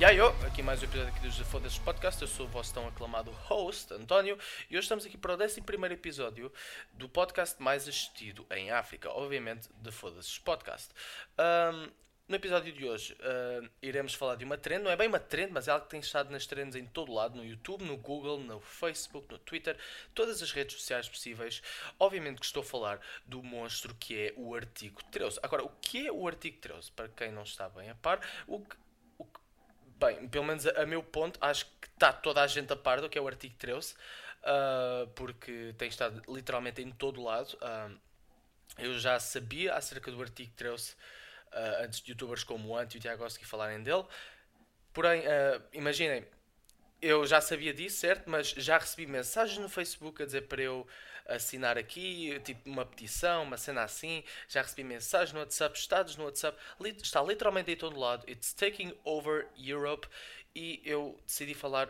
E aí, aqui mais um episódio aqui dos Foda-se Podcast. Eu sou o vosso tão aclamado host, António, e hoje estamos aqui para o 11 episódio do podcast mais assistido em África, obviamente, de Foda-se Podcast. Um, no episódio de hoje uh, iremos falar de uma trend, não é bem uma trend, mas é algo que tem estado nas trends em todo lado, no YouTube, no Google, no Facebook, no Twitter, todas as redes sociais possíveis. Obviamente que estou a falar do monstro que é o artigo 13. Agora, o que é o artigo 13? Para quem não está bem a par, o que Bem, pelo menos a, a, meu ponto, acho que está toda a gente a par do que é o artigo 13, uh, ah, porque tem estado literalmente em todo lado. Uh, eu já sabia acerca do artigo 13 uh, ah, antes de youtubers como o Ant e o Tiago falarem dele. Porém, imaginem, eu já sabia disso, certo? Mas já recebi mensagens no Facebook a dizer para eu assinar aqui, tipo uma petição, uma cena assim. Já recebi mensagens no WhatsApp, estados no WhatsApp. Está literalmente em todo lado. It's taking over Europe. E eu decidi falar,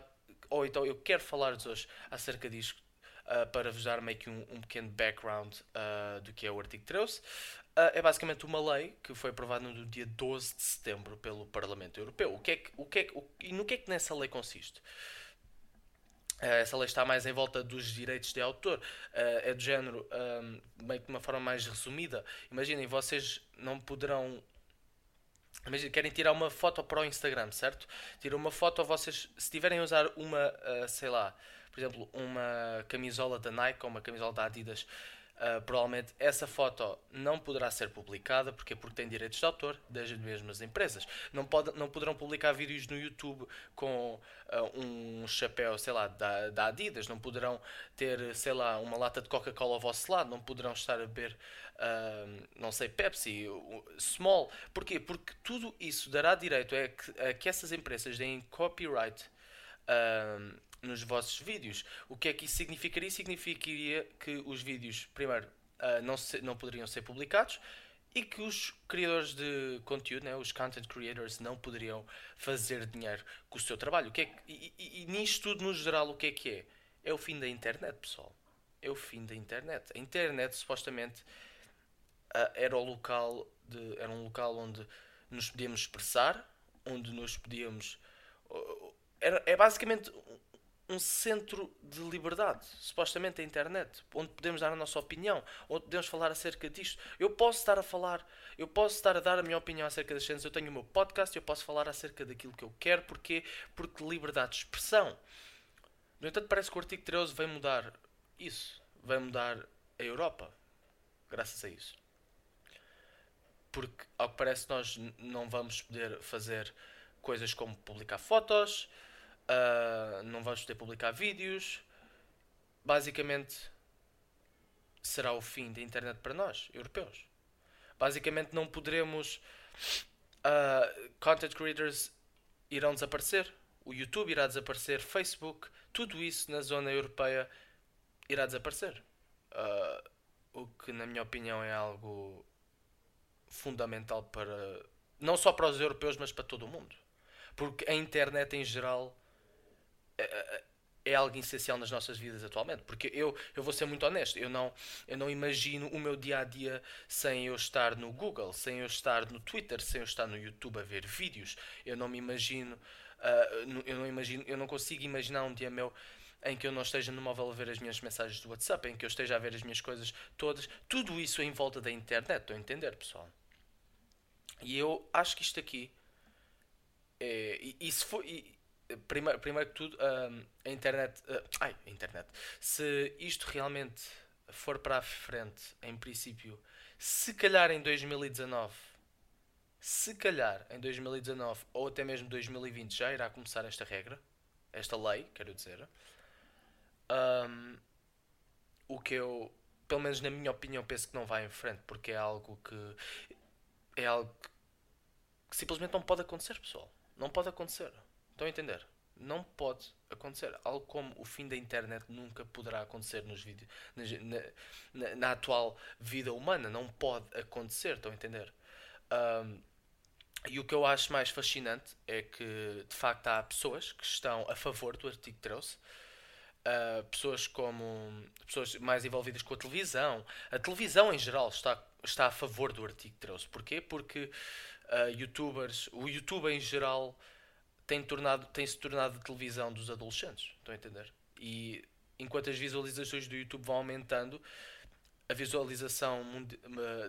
ou então eu quero falar-vos hoje acerca disto. Uh, para vos dar meio que um, um pequeno background uh, do que é o artigo 13. Uh, é basicamente uma lei que foi aprovada no dia 12 de setembro pelo Parlamento Europeu. O que é que, o que, é que, o, e no que é que nessa lei consiste? Eh, essa lei está mais em volta dos direitos de autor. Uh, é do género, ehm, meio que de uma forma mais resumida. Imaginem, vocês não poderão. Imaginem, querem tirar uma foto para o Instagram, certo? Tiram uma foto, vocês, se tiverem a usar uma, uh, sei lá, por exemplo, uma camisola da Nike ou uma camisola da Adidas Uh, provavelmente essa foto não poderá ser publicada porque porque tem direitos de autor das mesmas empresas. Não pode, não poderão publicar vídeos no YouTube com uh, um chapéu sei lá da, da Adidas. Não poderão ter sei lá uma lata de Coca-Cola ao vosso lado. Não poderão estar a beber uh, não sei Pepsi Small. Porquê? Porque tudo isso dará direito a que, a que essas empresas deem copyright nos vossos vídeos. O que é que isso significaria? Significaria que os vídeos, primeiro, uh, não, se, não poderiam ser publicados e que os criadores de conteúdo, né, os content creators, não poderiam fazer dinheiro com o seu trabalho. O que é que, e, e, e nisto tudo, no geral, o que é que é? É o fim da internet, pessoal. É o fim da internet. A internet, supostamente, uh, era o local de, era um local onde nos podíamos expressar, onde nos podíamos. Uh, era, é basicamente um centro de liberdade, supostamente a internet, onde podemos dar a nossa opinião, onde podemos falar acerca disto. Eu posso estar a falar, eu posso estar a dar a minha opinião acerca das cenas, eu tenho o meu podcast, eu posso falar acerca daquilo que eu quero, porque Porque liberdade de expressão. No entanto, parece que o artigo 13 vai mudar isso, vai mudar a Europa, graças a isso. Porque, ao que parece, nós não vamos poder fazer coisas como publicar fotos, Uh, não vamos poder publicar vídeos. Basicamente, será o fim da internet para nós, europeus. Basicamente, não poderemos. Uh, content creators irão desaparecer. O YouTube irá desaparecer. Facebook. Tudo isso na zona europeia irá desaparecer. Uh, o que, na minha opinião, é algo fundamental para. Não só para os europeus, mas para todo o mundo. Porque a internet em geral é, é algo essencial nas nossas vidas atualmente. Porque eu, eu vou ser muito honesto, eu não, eu não imagino o meu dia a dia sem eu estar no Google, sem eu estar no Twitter, sem eu estar no YouTube a ver vídeos. Eu não me imagino, uh, eu não imagino, eu não consigo imaginar um dia meu em que eu não esteja no móvel a ver as minhas mensagens do WhatsApp, em que eu esteja a ver as minhas coisas todas, tudo isso em volta da internet, estou a entender, pessoal? E eu acho que isto aqui é, e, e se e, primeiro, primeiro que tudo, a internet. Uh, ai, a internet. Se isto realmente for para a frente, em princípio, se calhar em 2019, se calhar em 2019 ou até mesmo 2020 já irá começar esta regra, esta lei, quero dizer. Um, o que eu, pelo menos na minha opinião, penso que não vai em frente, porque é algo que. É algo que simplesmente não pode acontecer, pessoal. Não pode acontecer. Estão a entender? Não pode acontecer. Algo como o fim da internet nunca poderá acontecer nos vídeos, na, na, na atual vida humana. Não pode acontecer. Estão a entender? Um, e o que eu acho mais fascinante é que, de facto, há pessoas que estão a favor do artigo 13. Uh, pessoas como pessoas mais envolvidas com a televisão, a televisão em geral está, está a favor do artigo 13. Porquê? Porque uh, youtubers, o YouTube em geral tem, tornado, tem se tornado televisão dos adolescentes. Estão a entender? E enquanto as visualizações do YouTube vão aumentando, a visualização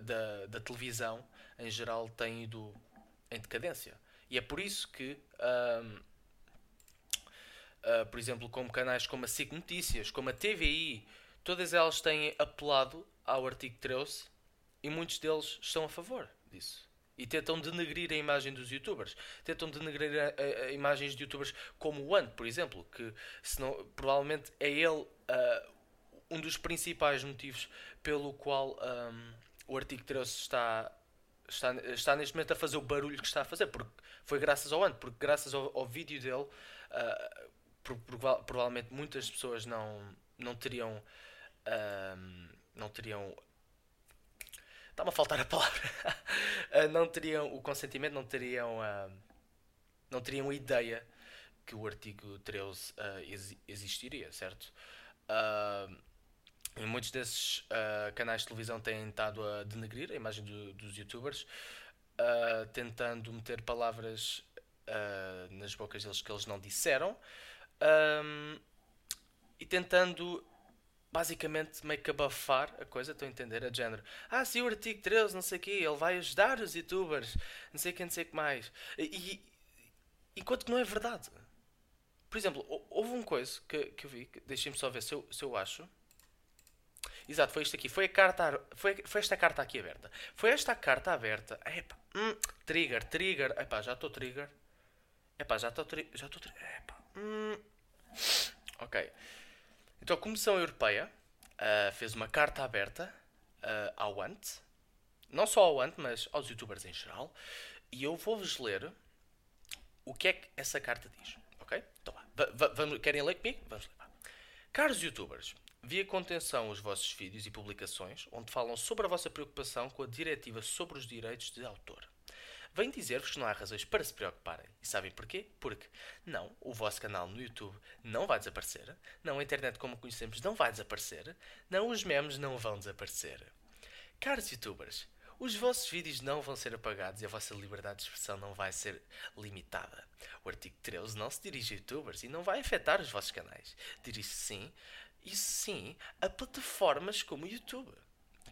da, da televisão em geral tem ido em decadência. E é por isso que, um, uh, ah, por exemplo, como canais como a SIC Notícias, como a TVI, todas elas têm apelado ao artigo 13 e muitos deles estão a favor disso e tentam denegrir a imagem dos youtubers. Tentam denegrir a, a, a imagens de youtubers como o Ant, por exemplo, que senão, provavelmente é ele uh, um dos principais motivos pelo qual um, o artigo 13 está, está, está neste momento a fazer o barulho que está a fazer, porque foi graças ao Ant, porque graças ao, ao vídeo dele, uh, por, por, provavelmente muitas pessoas não, não teriam. Uh, não teriam Está-me a faltar a palavra. Ah, não teriam o consentimento, não teriam, uh, não teriam a ideia que o artigo 13 uh, ah, existiria, certo? Uh, muitos desses canais de televisão têm estado a denegrir a imagem do, dos youtubers, tentando meter palavras nas bocas deles que eles não disseram. e tentando basicamente meio que abafar a coisa, estão a entender? A género, ah, se o artigo 13, não sei o quê, ele vai ajudar os youtubers, não sei o que, não sei o que mais. E, enquanto que não é verdade. Por exemplo, houve um coisa que, que eu vi, deixem-me só ver se eu, se eu acho. Exato, foi isto aqui. Foi, a carta, foi, foi esta carta aqui aberta. Foi esta carta aberta. Epa, hum, trigger, trigger. Epá, já estou trigger. Epá, já estou trigger. Já estou trigger. Epá, hum. Ok. Então a Comissão Europeia uh, fez uma carta aberta uh, ao ANT, não só ao ANT, mas aos youtubers em geral, e eu vou-vos ler o que é que essa carta diz. Ok? Então vá. querem ler comigo? Vamos ler. Caros youtubers, vi com atenção os vossos vídeos e publicações onde falam sobre a vossa preocupação com a diretiva sobre os direitos de autor. Venho dizer-vos que não há razões para se preocuparem. E sabem porquê? Porque, não, o vosso canal no YouTube não vai desaparecer, não, a internet como conhecemos não vai desaparecer, não, os memes não vão desaparecer. Caros youtubers, os vossos vídeos não vão ser apagados e a vossa liberdade de expressão não vai ser limitada. O artigo 13 não se dirige a youtubers e não vai afetar os vossos canais. Dirige-se sim, isso sim, a plataformas como o YouTube,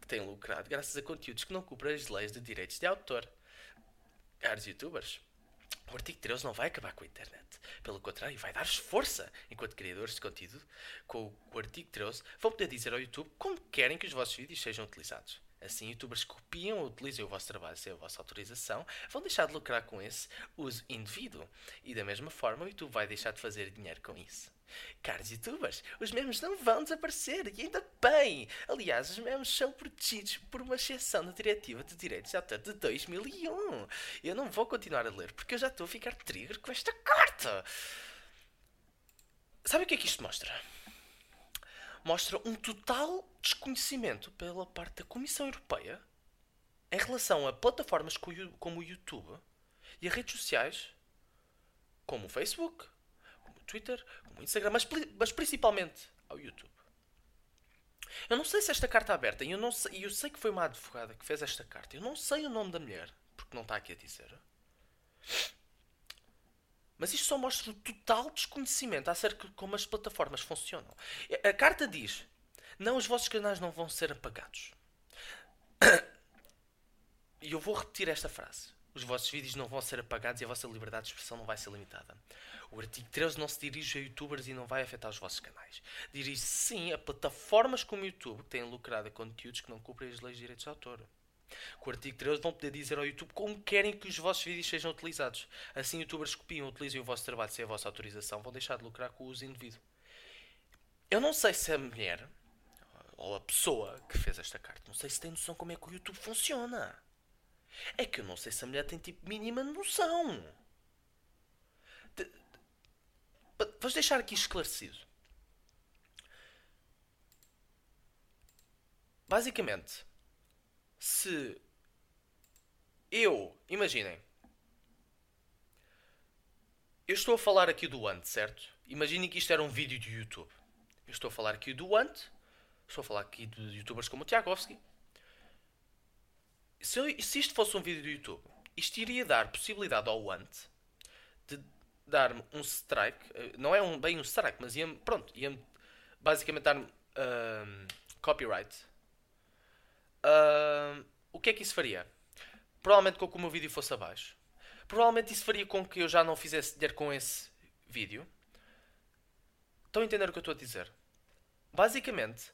que têm lucrado graças a conteúdos que não cumprem as leis de direitos de autor caros youtubers, o artigo 13 não vai acabar com a internet. Pelo contrário, vai dar-vos força enquanto criadores de conteúdo. Com o artigo 13, vão poder dizer ao YouTube como querem que os vossos vídeos sejam utilizados. Assim, youtubers que copiam ou utilizem o vosso trabalho sem a vossa autorização vão deixar de lucrar com esse uso indevido. E da mesma forma, o YouTube vai deixar de fazer dinheiro com isso. Caros youtubers, os memes não vão desaparecer e ainda bem! Aliás, os memes são protegidos por uma exceção da Diretiva de Direitos de Autor de 2001. Eu não vou continuar a ler porque eu já estou a ficar trigger com esta carta. Sabe o que é que isto mostra? Mostra um total desconhecimento pela parte da Comissão Europeia em relação a plataformas como o YouTube e a redes sociais como o Facebook, Twitter, como Instagram, mas, mas principalmente ao YouTube. Eu não sei se esta carta é aberta, e eu, não sei, eu sei que foi uma advogada que fez esta carta, eu não sei o nome da mulher, porque não está aqui a dizer. Mas isto só mostra o total desconhecimento acerca de como as plataformas funcionam. A carta diz: não, os vossos canais não vão ser apagados. E eu vou repetir esta frase. Os vossos vídeos não vão ser apagados e a vossa liberdade de expressão não vai ser limitada. O artigo 13 não se dirige a youtubers e não vai afetar os vossos canais. Dirige-se sim a plataformas como o YouTube que têm lucrado a conteúdos que não cumprem as leis de direitos de autor. Com o artigo 13 vão poder dizer ao YouTube como querem que os vossos vídeos sejam utilizados. Assim, youtubers copiam utilizem o vosso trabalho sem a vossa autorização vão deixar de lucrar com o uso indevido. Eu não sei se a mulher ou a pessoa que fez esta carta, não sei se tem noção como é que o YouTube funciona. É que eu não sei se a mulher tem tipo mínima noção. Vamos deixar aqui esclarecido. Basicamente, se eu, imaginem, eu estou a falar aqui do Ant, certo? Imaginem que isto era um vídeo de YouTube. Eu estou a falar aqui do Ant, estou a falar aqui de youtubers como o Tiagovski. Se, se isto fosse um vídeo do YouTube, isto iria dar possibilidade ao Ant de dar-me um strike, eh, não é um, bem um strike, mas ia-me, pronto, ia-me basicamente dar-me copyright, o que é que isso faria? Provavelmente com que o meu vídeo fosse abaixo. Provavelmente isso faria com que eu já não fizesse dinheiro com esse vídeo. Estão a entender o que eu estou a dizer? Basicamente,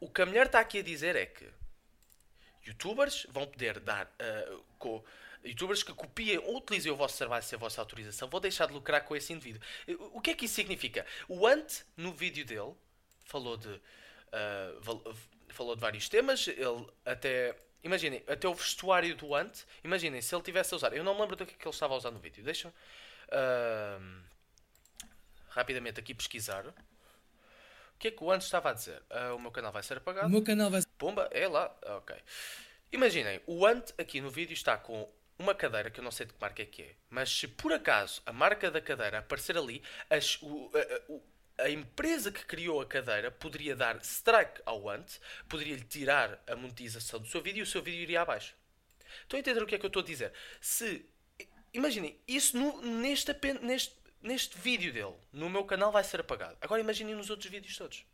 o que a mulher está aqui a dizer é que youtubers vão poder dar co- youtubers que copiem ou utilizem o vosso serviço sem a vossa autorização vão deixar de lucrar com esse indivíduo. O que é que isso significa? O Ant, no vídeo dele, falou de val- falou de vários temas. Ele até imaginem, até o vestuário do Ant, imaginem se ele tivesse a usar. Eu não me lembro do que é que ele estava a usar no vídeo. Deixa rapidamente aqui pesquisar. O que é que o Ant estava a dizer? Ah, o meu canal vai ser apagado. O meu canal vai Pumba, é lá, ok. Imaginem, o Ant aqui no vídeo está com uma cadeira que eu não sei de que marca é que é, mas se por acaso a marca da cadeira aparecer ali, as- o- a, a- a empresa que criou a cadeira poderia dar strike ao Ant, poderia lhe tirar a monetização do seu vídeo e o seu vídeo iria abaixo. Estão a entender o que é que eu estou a dizer? Se. Imaginem, isso no- neste, neste, neste vídeo dele, no meu canal, vai ser apagado. Agora imaginem nos outros vídeos todos.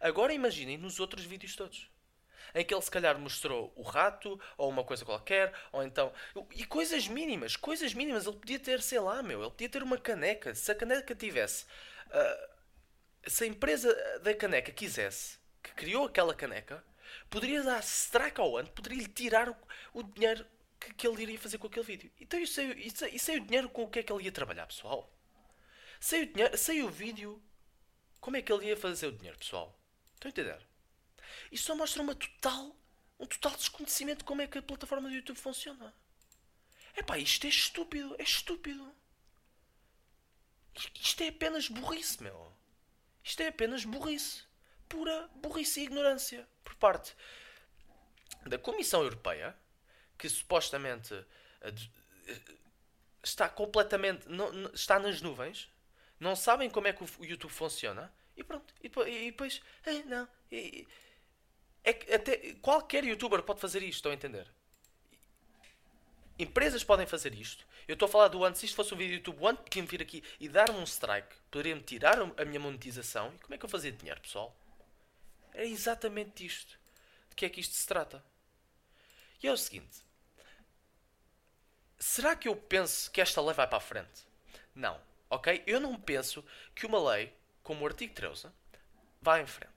Agora imaginem nos outros vídeos todos. Em que ele se calhar mostrou o rato, ou uma coisa qualquer, ou então. E coisas mínimas, coisas mínimas. Ele podia ter, sei lá, meu, ele podia ter uma caneca. Se a caneca tivesse. ah, se a empresa da caneca quisesse, que criou aquela caneca, poderia dar strike ao ano, poderia lhe tirar o, o dinheiro que, que ele iria fazer com aquele vídeo. Então isso isso, sei o dinheiro com o que é que ele ia trabalhar, pessoal. Sei o, dinheiro, sei o vídeo, como é que ele ia fazer o dinheiro, pessoal. Estão a entender? Isto só mostra uma total, um total desconhecimento de como é que a plataforma do YouTube funciona. Epá, isto é estúpido, é estúpido. Isto é apenas burrice, meu. Isto é apenas burrice. Pura burrice e ignorância. Por parte da Comissão Europeia, que supostamente eh, eh, está completamente. não- está nas nuvens. Não sabem como é que o YouTube funciona. E pronto. E depois. Não. e- é que até qualquer youtuber pode fazer isto, estão a entender? Empresas podem fazer isto. Eu estou a falar do antes, se isto fosse um vídeo do YouTube, o Ant podia-me vir aqui e dar-me um strike, poderia-me tirar a minha monetização. E como é que eu fazia dinheiro, pessoal? É exatamente isto. De que é que isto se trata? E é o seguinte: será que eu penso que esta lei vai para a frente? Não, ok? Eu não penso que uma lei, como o artigo 13, vá em frente.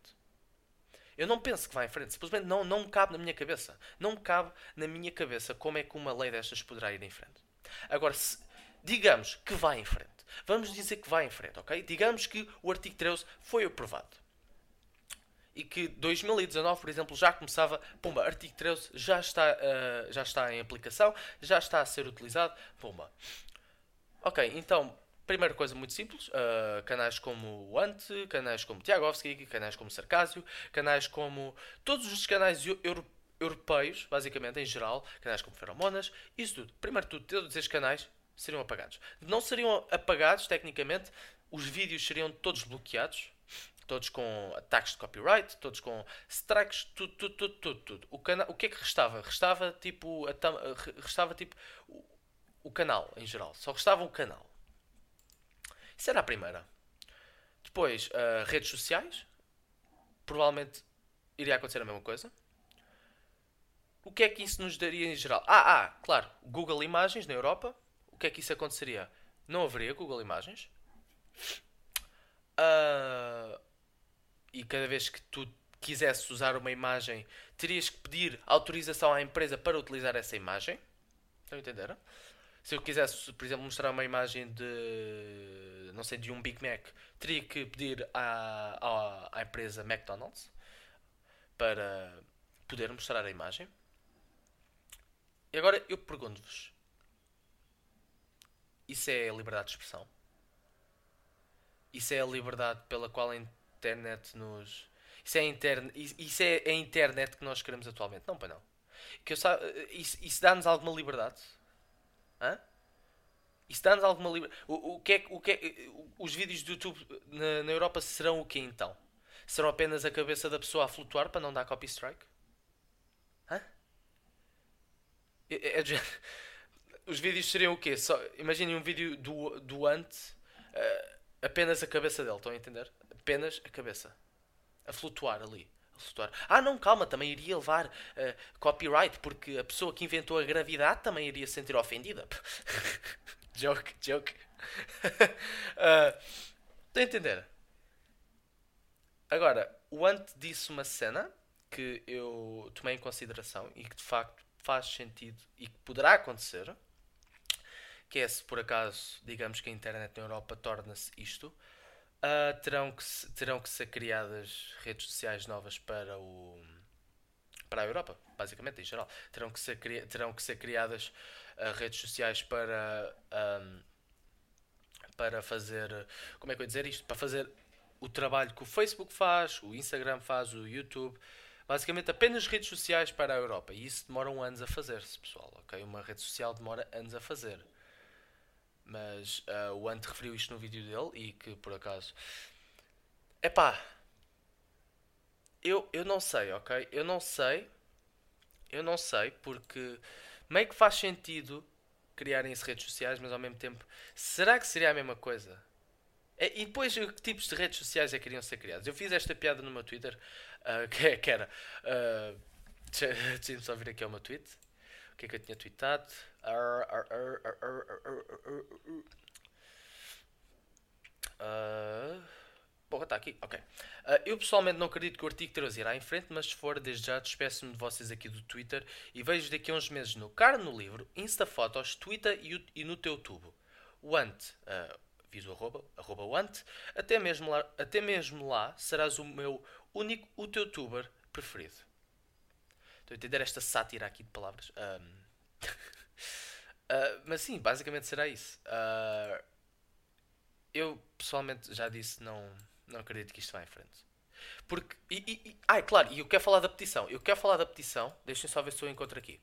Eu não penso que vai em frente. Simplesmente não, não cabe na minha cabeça. Não cabe na minha cabeça como é que uma lei destas poderá ir em frente. Agora, se, digamos que vai em frente. Vamos dizer que vai em frente, ok? Digamos que o artigo 13 foi aprovado. E que 2019, por exemplo, já começava, pumba, artigo 13 já está, ah, já está em aplicação, já está a ser utilizado, pumba. Ok, então, primeira coisa muito simples, ah, canais como o Ante, canais como Tiagovski, canais como Sarcásio, canais como todos os canais eu- euro- europeus, basicamente, em geral, canais como Feromonas, isso tudo. Primeiro tudo, todos esses canais seriam apagados. Não seriam apagados, tecnicamente, os vídeos seriam todos bloqueados, todos com ataques de copyright, todos com strikes, tudo, tudo, tudo, tudo, tudo. O, cana o que é que restava? Restava tipo, re- restava tipo o, o canal em geral. Só restava o canal. Isso era a primeira. Depois, ah, redes sociais. Provavelmente iria acontecer a mesma coisa. O que é que isso nos daria em geral? Ah, ah, claro, Google Imagens na Europa. O que é que isso aconteceria? Não haveria Google Imagens. Ah, e cada vez que tu quisesses usar uma imagem, terias que pedir autorização à empresa para utilizar essa imagem. Estão a entender? Se eu quisesse, por exemplo, mostrar uma imagem de, não sei, de um Big Mac, teria que pedir à, à, à empresa McDonald's para poder mostrar a imagem. E agora eu pergunto-vos: isso é liberdade de expressão? Isso é a liberdade pela qual internet nos. Isso é interne... isso é a internet que nós queremos atualmente? Não, pai, não. Que eu sa... Isso, isso dá-nos alguma liberdade? Hã? Isso dá-nos alguma liberdade? O, o, que é, o que é... Os vídeos do YouTube na, na Europa serão o que então? Serão apenas a cabeça da pessoa a flutuar para não dar copy strike? Hã? É, é género- os vídeos seriam o quê? Só, imaginem um vídeo do, do Ant, uh, apenas a cabeça dele, estão a entender? Apenas a cabeça. A flutuar ali. A flutuar. Ah, não, calma, também iria levar uh, copyright, porque a pessoa que inventou a gravidade também iria se sentir ofendida. joke, joke. uh, estão a entender? Agora, o Ant disse uma cena que eu tomei em consideração e que de facto faz sentido e que poderá acontecer, que é se por acaso, digamos que a internet na Europa torna-se isto, uh, terão, que se, terão que ser criadas redes sociais novas para o para a Europa, basicamente, em geral. Terão que ser, terão que ser criadas uh, redes sociais para um, para fazer como é que eu ia dizer isto? Para fazer o trabalho que o Facebook faz, o Instagram faz, o YouTube Basicamente apenas redes sociais para a Europa. E isso demora um anos a fazer-se, pessoal. ok? Uma rede social demora anos a fazer. Mas uh, o Ant referiu isto no vídeo dele e que por acaso. Epá. Eu, eu não sei, ok? Eu não sei. Eu não sei porque meio que faz sentido criarem-se redes sociais, mas ao mesmo tempo. Será que seria a mesma coisa? É, e depois, que tipos de redes sociais é que iriam ser criados? Eu fiz esta piada no meu Twitter, uh, que, que, era. Uh, Deixa-me só vir aqui ao meu tweet. Que é que eu tinha tweetado? Uh, Porra, está aqui, ok. Uh, eu pessoalmente não acredito que o artigo 13 irá em frente, mas se for, desde já despeço-me de vocês aqui do Twitter e vejo daqui a uns meses no Car no livro, Insta Fotos, Twitter e, e no teu tubo. O ant, uh, fiz o arroba, arroba want, até mesmo, lá, até mesmo lá serás o meu único o teu tuber preferido. Estou a entender esta sátira aqui de palavras. Um, uh, ah, mas sim, basicamente será isso. Uh, eu pessoalmente já disse, não, não acredito que isto vá em frente. Porque. E, e, e, ah, claro, e eu quero falar da petição. Eu quero falar da petição. Deixem só ver se eu encontro aqui.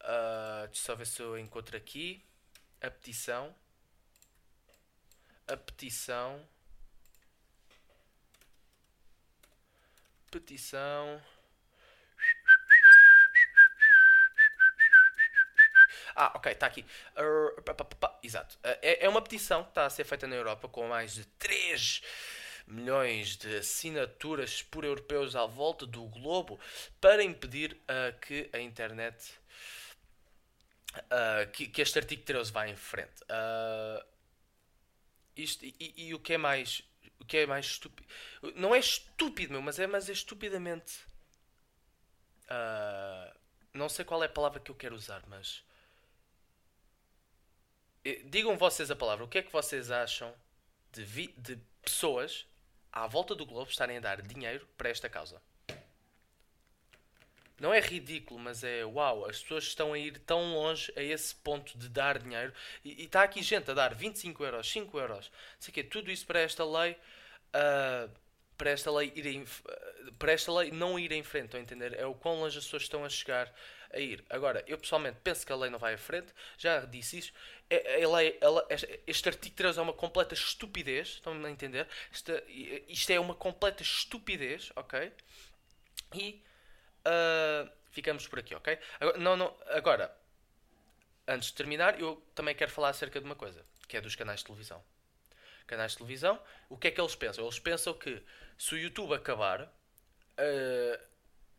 Uh, deixa só ver se eu encontro aqui a petição a petição. Petição. Ah, ok, está aqui. Uh, exato. Uh, é, é uma petição que está a ser feita na Europa com mais de 3 milhões de assinaturas por europeus à volta do globo para impedir uh, que a internet. Uh, que, que, este artigo 13 vá em frente. Uh, isto, e, e, o que é mais. O que é mais estúpido. Não é estúpido, meu, mas é, mas é estupidamente. Não sei qual é a palavra que eu quero usar, mas. Eh, digam vocês a palavra. O que é que vocês acham de, vi, de pessoas à volta do globo estarem a dar dinheiro para esta causa? não é ridículo, mas é uau, as pessoas estão a ir tão longe a esse ponto de dar dinheiro e está aqui gente a dar 25 euros, 5 euros, sei que tudo isso para esta lei, uh, para esta lei ir em, uh, para esta lei não ir em frente, estão a entender? É o quão longe as pessoas estão a chegar a ir. Agora, eu pessoalmente penso que a lei não vai à frente, já disse isso. É, lei, ela, este artigo 3 é uma completa estupidez, estão a entender? Isto é uma completa estupidez, ok? E Uh, ficamos por aqui, ok? Agora, não, não, agora, antes de terminar, eu também quero falar acerca de uma coisa, que é dos canais de televisão. Canais de televisão, o que é que eles pensam? Eles pensam que se o YouTube acabar, uh,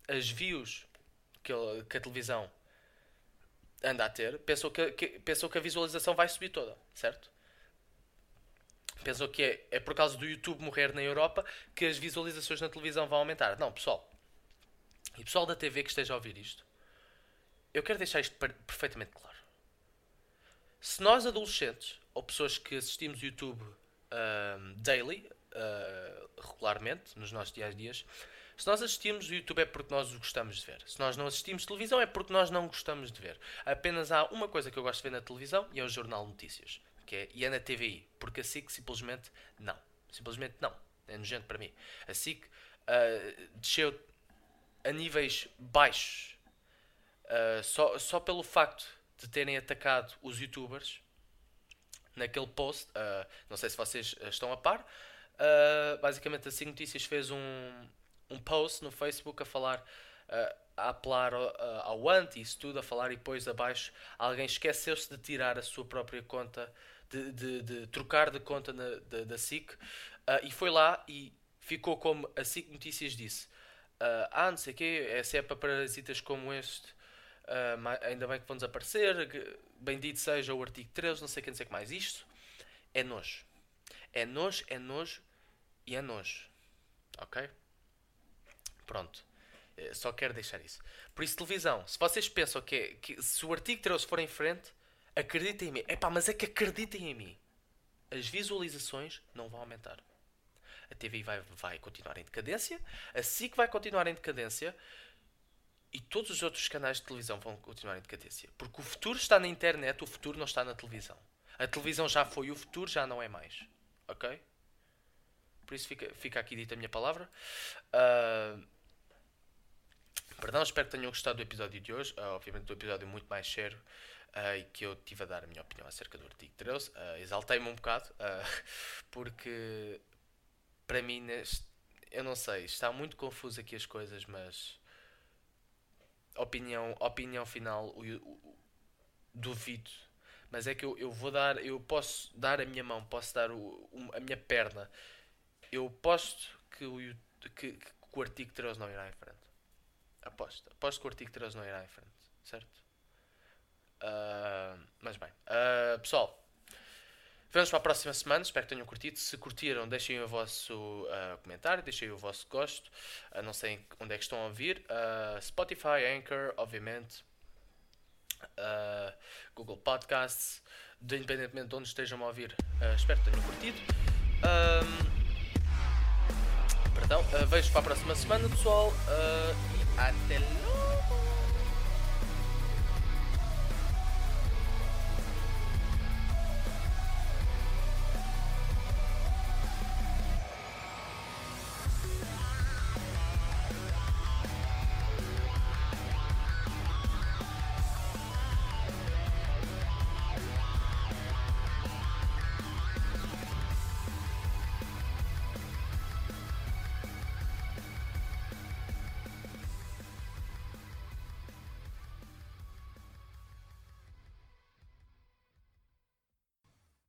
as views que, que, a televisão anda a ter, pensam que, que, pensam que a visualização vai subir toda, certo? Pensam que é, é por causa do YouTube morrer na Europa que as visualizações na televisão vão aumentar. Não, pessoal, e pessoal da TV que esteja a ouvir isto, eu quero deixar isto perfeitamente claro. Se nós adolescentes, ou pessoas que assistimos YouTube uh, daily, uh, regularmente, nos nossos dias a dias, se nós assistimos o YouTube é porque nós o gostamos de ver. Se nós não assistimos televisão é porque nós não gostamos de ver. Apenas há uma coisa que eu gosto de ver na televisão e é o Jornal Notícias. Que é, e é na TVI. Porque a SIC simplesmente não. Simplesmente não. É nojento para mim. A SIC uh, desceu a níveis baixos. Uh, só, só pelo facto de terem atacado os youtubers naquele post, uh, não sei se vocês estão a par, uh, basicamente a 5 Notícias fez um, um post no Facebook a falar a apelar ao, ao anti, isso tudo, a falar e depois abaixo alguém esqueceu-se de tirar a sua própria conta, de, de, de trocar de conta na, da, da SIC uh, e foi lá e ficou como a SIC Notícias disse. Uh, ah, não sei o quê, é, se é para parasitas como este, uh, ainda bem que vão desaparecer, bendito seja o artigo 13, não sei o que, não sei o que mais. Isto é nojo. É nojo, é nojo e é nojo. Ok? Pronto. Eh, só quero deixar isso. Por isso, televisão, se vocês pensam que, é, que se o artigo 13 for em frente, acreditem em mim. Epá, mas é que acreditem em mim. As visualizações não vão aumentar. A TV vai, vai continuar em decadência, a SIC vai continuar em decadência e todos os outros canais de televisão vão continuar em decadência. Porque o futuro está na internet, o futuro não está na televisão. A televisão já foi, o futuro já não é mais. Ok? Por isso fica, fica aqui dita a minha palavra. Uh, perdão, espero que tenham gostado do episódio de hoje. Uh, obviamente, do episódio muito mais sério. Uh, e que eu tive a dar a minha opinião acerca do artigo 13. Uh, Exaltei-me um bocado, porque para mim, neste, eu não sei, está muito confuso aqui as coisas, mas opinião, opinião final, eu, eu, duvido. Mas é que eu, eu vou dar, eu posso dar a minha mão, posso dar o, a minha perna. Eu aposto que o, que, que o artigo 13 não irá em frente. Aposto. Aposto que o artigo 13 não irá em frente. Certo? Uh, mas bem. Uh, pessoal, Vemos para a próxima semana, espero que tenham curtido. Se curtiram, deixem o vosso uh, comentário, deixem o vosso gosto. Não sei onde é que estão a ouvir. Spotify, Anchor, obviamente. Google Podcasts. De, independentemente de onde estejam a ouvir, espero que tenham curtido. Perdão, vejo para a próxima semana, pessoal. E até logo!